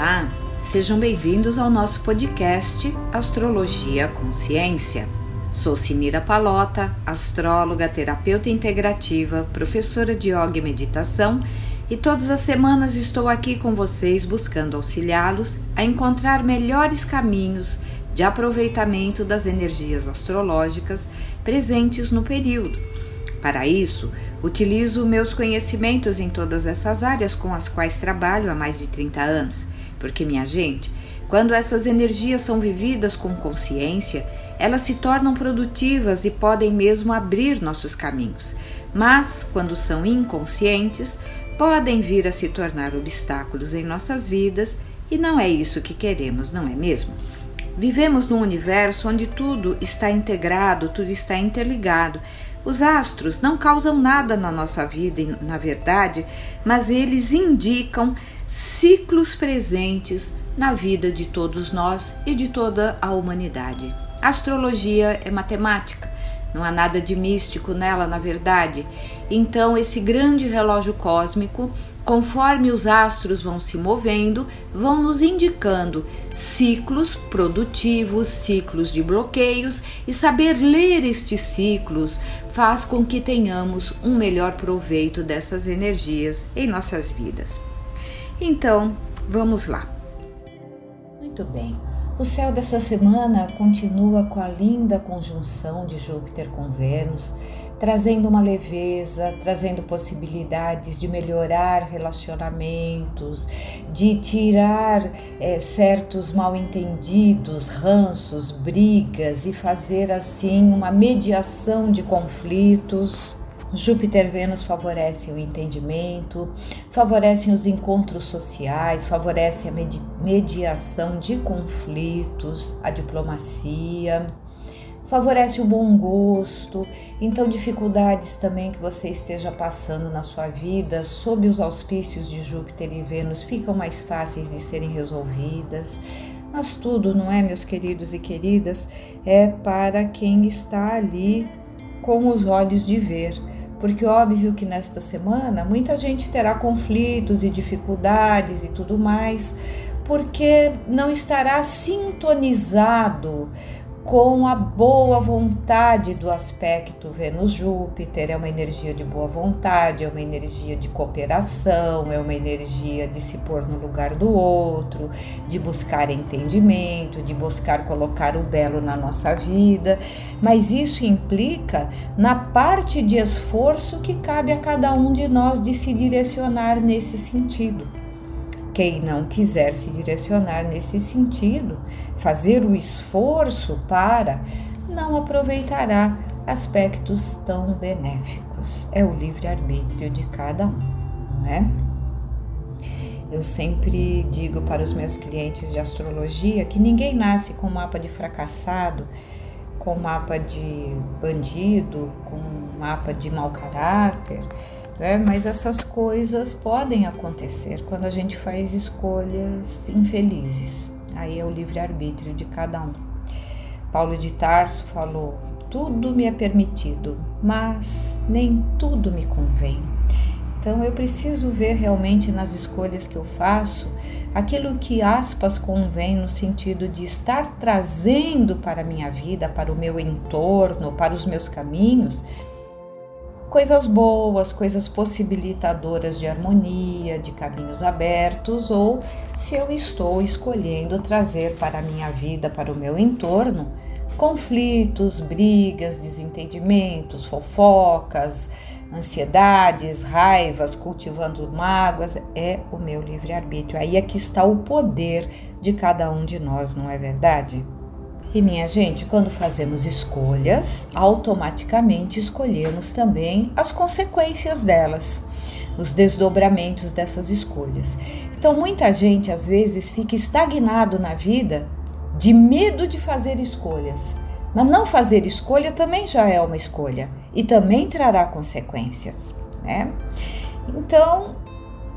Olá, sejam bem-vindos ao nosso podcast Astrologia Consciência. Sou Sinira Palota, astróloga, terapeuta integrativa, professora de yoga e meditação, e todas as semanas estou aqui com vocês buscando auxiliá-los a encontrar melhores caminhos de aproveitamento das energias astrológicas presentes no período. Para isso, utilizo meus conhecimentos em todas essas áreas com as quais trabalho há mais de 30 anos, porque, minha gente, quando essas energias são vividas com consciência, elas se tornam produtivas e podem mesmo abrir nossos caminhos. Mas, quando são inconscientes, podem vir a se tornar obstáculos em nossas vidas e não é isso que queremos, não é mesmo? Vivemos num universo onde tudo está integrado, tudo está interligado. Os astros não causam nada na nossa vida, na verdade, mas eles indicam ciclos presentes na vida de todos nós e de toda a humanidade. A astrologia é matemática, não há nada de místico nela, na verdade. Então, esse grande relógio cósmico conforme os astros vão se movendo, vão nos indicando ciclos produtivos, ciclos de bloqueios, e saber ler estes ciclos faz com que tenhamos um melhor proveito dessas energias em nossas vidas. Então, vamos lá. Muito bem. O céu dessa semana continua com a linda conjunção de Júpiter com Vênus trazendo uma leveza, trazendo possibilidades de melhorar relacionamentos, de tirar é, certos mal-entendidos, ranços, brigas e fazer assim uma mediação de conflitos. Júpiter Vênus favorecem o entendimento, favorecem os encontros sociais, favorecem a mediação de conflitos, a diplomacia favorece o bom gosto. Então, dificuldades também que você esteja passando na sua vida, sob os auspícios de Júpiter e Vênus, ficam mais fáceis de serem resolvidas. Mas tudo, não é, meus queridos e queridas, é para quem está ali com os olhos de ver. Porque óbvio que nesta semana muita gente terá conflitos e dificuldades e tudo mais, porque não estará sintonizado com a boa vontade do aspecto Vênus-Júpiter. É uma energia de boa vontade, é uma energia de cooperação, é uma energia de se pôr no lugar do outro, de buscar entendimento, de buscar colocar o belo na nossa vida. Mas isso implica na parte de esforço que cabe a cada um de nós de se direcionar nesse sentido. Quem não quiser se direcionar nesse sentido, fazer o esforço para, não aproveitará aspectos tão benéficos. É o livre-arbítrio de cada um, não é? Eu sempre digo para os meus clientes de astrologia que ninguém nasce com mapa de fracassado, com mapa de bandido, com mapa de mau caráter né? Mas essas coisas podem acontecer quando a gente faz escolhas infelizes. Aí é o livre-arbítrio de cada um. Paulo de Tarso falou: tudo me é permitido, mas nem tudo me convém. Então eu preciso ver realmente nas escolhas que eu faço aquilo que aspas convém no sentido de estar trazendo para a minha vida, para o meu entorno, para os meus caminhos, coisas boas, coisas possibilitadoras de harmonia, de caminhos abertos, ou se eu estou escolhendo trazer para a minha vida, para o meu entorno, conflitos, brigas, desentendimentos, fofocas, ansiedades, raivas, cultivando mágoas, é o meu livre-arbítrio. Aí é que está o poder de cada um de nós, não é verdade? E minha gente, quando fazemos escolhas, automaticamente escolhemos também as consequências delas, os desdobramentos dessas escolhas. Então, muita gente às vezes fica estagnado na vida de medo de fazer escolhas. Mas não fazer escolha também já é uma escolha e também trará consequências, né? Então,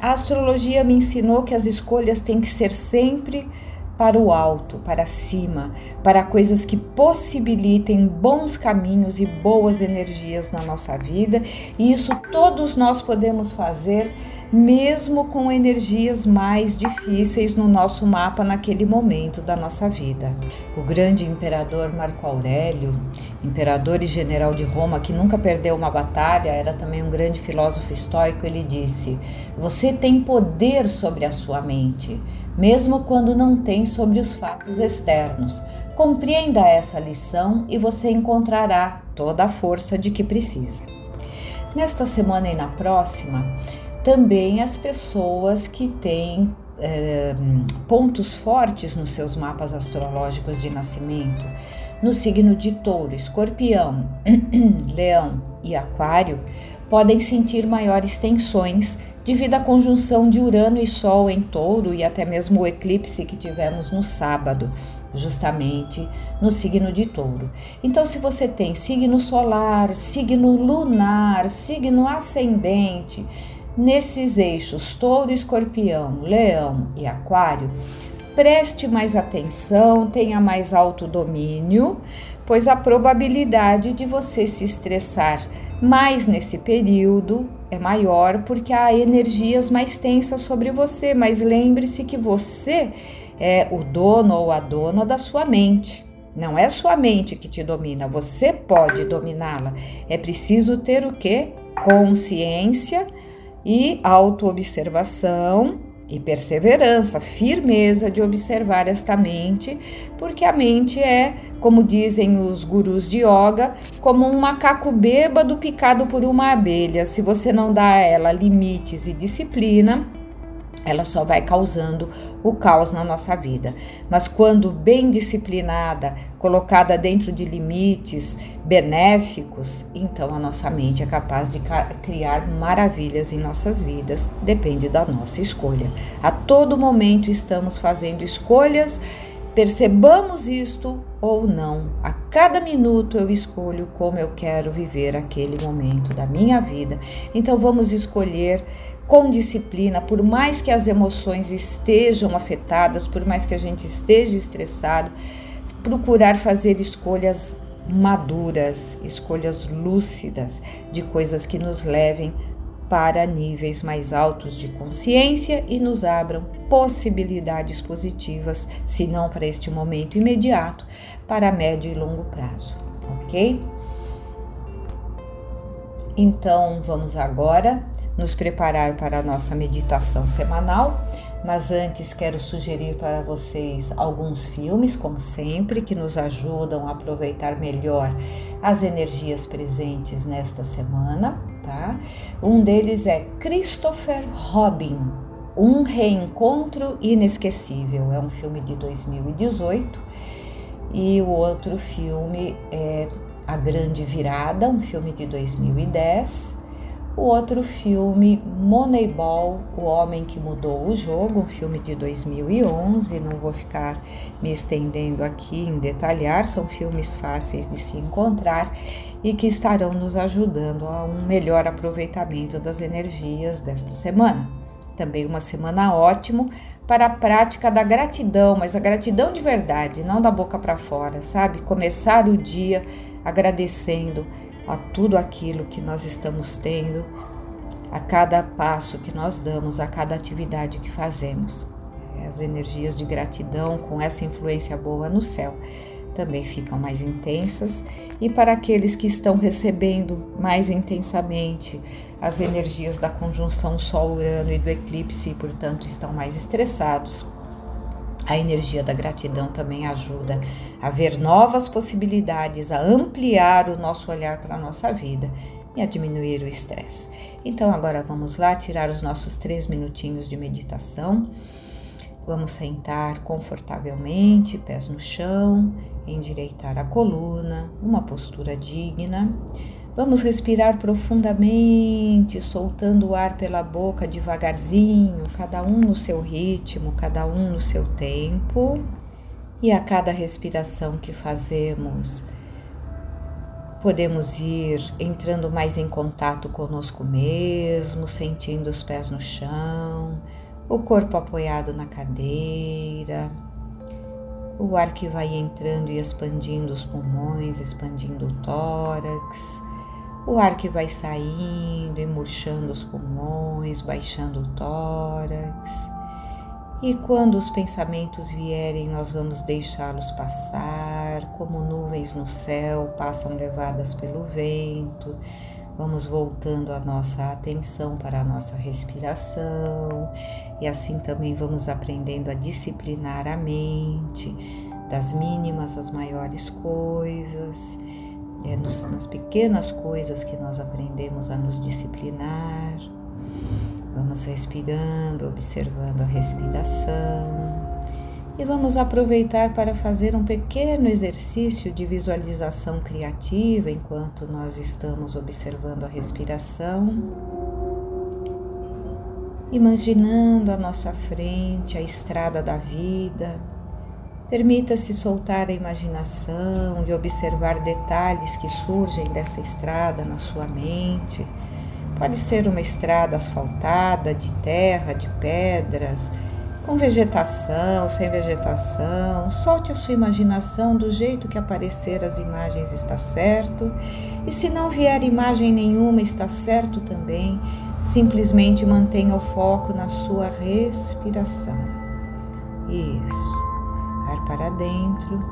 a astrologia me ensinou que as escolhas têm que ser sempre para o alto, para cima, para coisas que possibilitem bons caminhos e boas energias na nossa vida, e isso todos nós podemos fazer mesmo com energias mais difíceis no nosso mapa naquele momento da nossa vida. O grande imperador Marco Aurélio, imperador e general de Roma que nunca perdeu uma batalha, era também um grande filósofo estoico, ele disse: "Você tem poder sobre a sua mente, mesmo quando não tem sobre os fatos externos." Compreenda essa lição e você encontrará toda a força de que precisa. Nesta semana e na próxima, também as pessoas que têm é, pontos fortes nos seus mapas astrológicos de nascimento, no signo de Touro, Escorpião, Leão e Aquário, podem sentir maiores tensões devido à conjunção de Urano e Sol em Touro e até mesmo o eclipse que tivemos no sábado, justamente no signo de Touro. Então, se você tem signo solar, signo lunar, signo ascendente, nesses eixos Touro, Escorpião, Leão e Aquário, preste mais atenção, tenha mais autodomínio, pois a probabilidade de você se estressar mais nesse período é maior porque há energias mais tensas sobre você, mas lembre-se que você é o dono ou a dona da sua mente. Não é sua mente que te domina, você pode dominá-la. É preciso ter o que? Consciência e autoobservação e perseverança, firmeza de observar esta mente, porque a mente é, como dizem os gurus de yoga, como um macaco bêbado picado por uma abelha. Se você não dá a ela limites e disciplina, ela só vai causando o caos na nossa vida. Mas quando bem disciplinada, colocada dentro de limites benéficos, então a nossa mente é capaz de criar maravilhas em nossas vidas, depende da nossa escolha. A todo momento estamos fazendo escolhas, percebamos isto ou não. A cada minuto eu escolho como eu quero viver aquele momento da minha vida. Então vamos escolher com disciplina, por mais que as emoções estejam afetadas, por mais que a gente esteja estressado, procurar fazer escolhas maduras, escolhas lúcidas de coisas que nos levem para níveis mais altos de consciência e nos abram possibilidades positivas, se não para este momento imediato, para médio e longo prazo, ok? Então vamos agora nos preparar para a nossa meditação semanal. Mas antes quero sugerir para vocês alguns filmes, como sempre, que nos ajudam a aproveitar melhor as energias presentes nesta semana, tá? Um deles é Christopher Robin, Um Reencontro Inesquecível. É um filme de 2018. E o outro filme é A Grande Virada, um filme de 2010 o outro filme, Moneyball, O Homem que Mudou o Jogo, um filme de 2011, não vou ficar me estendendo aqui em detalhar, são filmes fáceis de se encontrar e que estarão nos ajudando a um melhor aproveitamento das energias desta semana. Também uma semana ótima para a prática da gratidão, mas a gratidão de verdade, não da boca para fora, sabe? Começar o dia agradecendo a tudo aquilo que nós estamos tendo, a cada passo que nós damos, a cada atividade que fazemos. As energias de gratidão com essa influência boa no céu também ficam mais intensas e para aqueles que estão recebendo mais intensamente as energias da conjunção Sol-Urano e do eclipse e, portanto, estão mais estressados, a energia da gratidão também ajuda a ver novas possibilidades, a ampliar o nosso olhar para a nossa vida e a diminuir o estresse. Então, agora vamos lá tirar os nossos três minutinhos de meditação. Vamos sentar confortavelmente, pés no chão, endireitar a coluna, uma postura digna. Vamos respirar profundamente, soltando o ar pela boca devagarzinho, cada um no seu ritmo, cada um no seu tempo. E a cada respiração que fazemos, podemos ir entrando mais em contato conosco mesmo, sentindo os pés no chão, o corpo apoiado na cadeira, o ar que vai entrando e expandindo os pulmões, expandindo o tórax O ar que vai saindo e murchando os pulmões, baixando o tórax. E quando os pensamentos vierem, nós vamos deixá-los passar, como nuvens no céu passam levadas pelo vento. Vamos voltando a nossa atenção para a nossa respiração, e assim também vamos aprendendo a disciplinar a mente, das mínimas às maiores coisas é nos, nas pequenas coisas que nós aprendemos a nos disciplinar. Vamos respirando, observando a respiração. E vamos aproveitar para fazer um pequeno exercício de visualização criativa enquanto nós estamos observando a respiração. Imaginando à nossa frente a estrada da vida Permita-se soltar a imaginação e observar detalhes que surgem dessa estrada na sua mente. Pode ser uma estrada asfaltada, de terra, de pedras, com vegetação, sem vegetação. Solte a sua imaginação do jeito que aparecer as imagens está certo. E se não vier imagem nenhuma, está certo também. Simplesmente mantenha o foco na sua respiração. Isso ar para dentro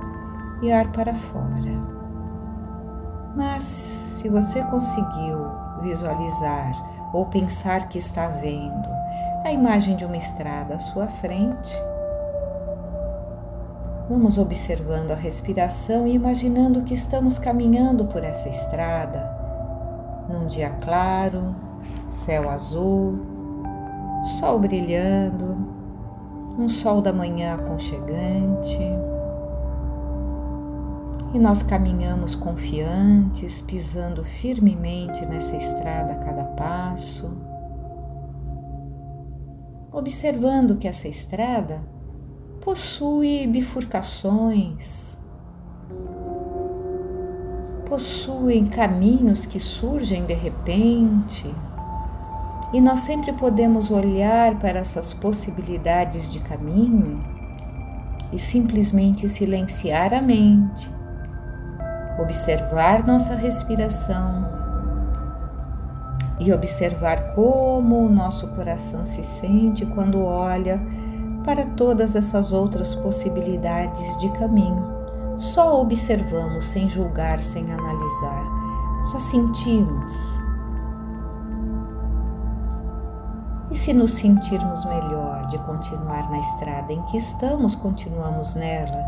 e ar para fora. Mas se você conseguiu visualizar ou pensar que está vendo a imagem de uma estrada à sua frente, vamos observando a respiração e imaginando que estamos caminhando por essa estrada num dia claro, céu azul, sol brilhando um sol da manhã aconchegante. E nós caminhamos confiantes, pisando firmemente nessa estrada a cada passo, observando que essa estrada possui bifurcações, possuem caminhos que surgem de repente e nós sempre podemos olhar para essas possibilidades de caminho e simplesmente silenciar a mente, observar nossa respiração e observar como o nosso coração se sente quando olha para todas essas outras possibilidades de caminho. Só observamos sem julgar, sem analisar, só sentimos E se nos sentirmos melhor de continuar na estrada em que estamos, continuamos nela.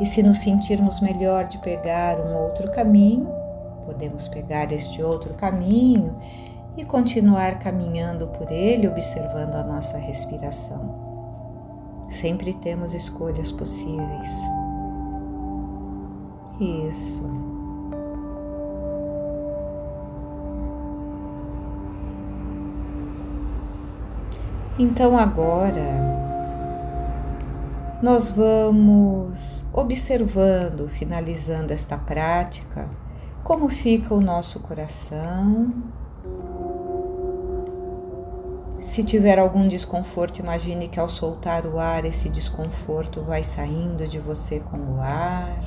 E se nos sentirmos melhor de pegar um outro caminho, podemos pegar este outro caminho e continuar caminhando por ele, observando a nossa respiração. Sempre temos escolhas possíveis. Isso. Então agora nós vamos observando, finalizando esta prática, como fica o nosso coração. Se tiver algum desconforto, imagine que ao soltar o ar, esse desconforto vai saindo de você com o ar.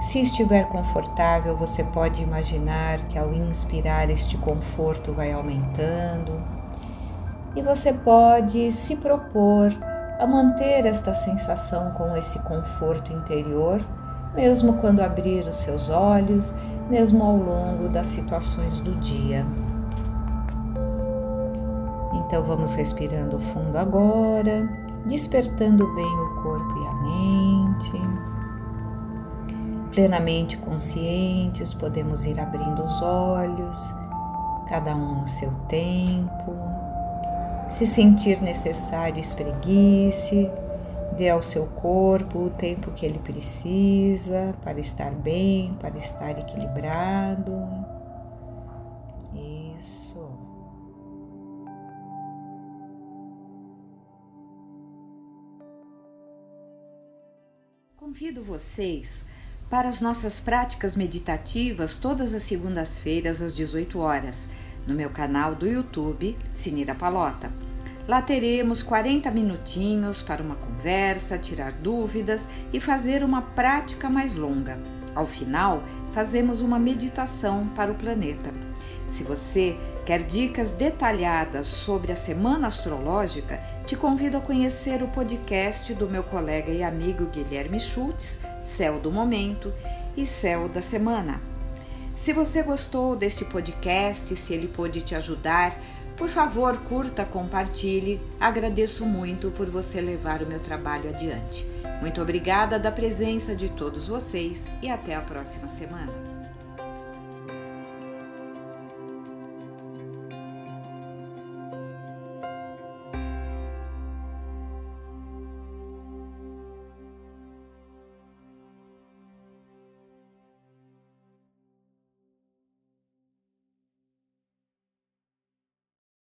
Se estiver confortável, você pode imaginar que ao inspirar, este conforto vai aumentando e você pode se propor a manter esta sensação com esse conforto interior, mesmo quando abrir os seus olhos, mesmo ao longo das situações do dia. Então vamos respirando fundo agora, despertando bem o corpo e a mente. Plenamente conscientes, podemos ir abrindo os olhos, cada um no seu tempo. Se sentir necessário, espreguice, dê ao seu corpo o tempo que ele precisa para estar bem, para estar equilibrado. Isso. Convido vocês para as nossas práticas meditativas todas as segundas-feiras às 18 horas no meu canal do YouTube Sinira Palota. Lá teremos 40 minutinhos para uma conversa, tirar dúvidas e fazer uma prática mais longa. Ao final, fazemos uma meditação para o planeta. Se você quer dicas detalhadas sobre a semana astrológica, te convido a conhecer o podcast do meu colega e amigo Guilherme Schultz, Céu do Momento e Céu da Semana. Se você gostou desse podcast, se ele pôde te ajudar, por favor, curta, compartilhe. Agradeço muito por você levar o meu trabalho adiante. Muito obrigada da presença de todos vocês e até a próxima semana.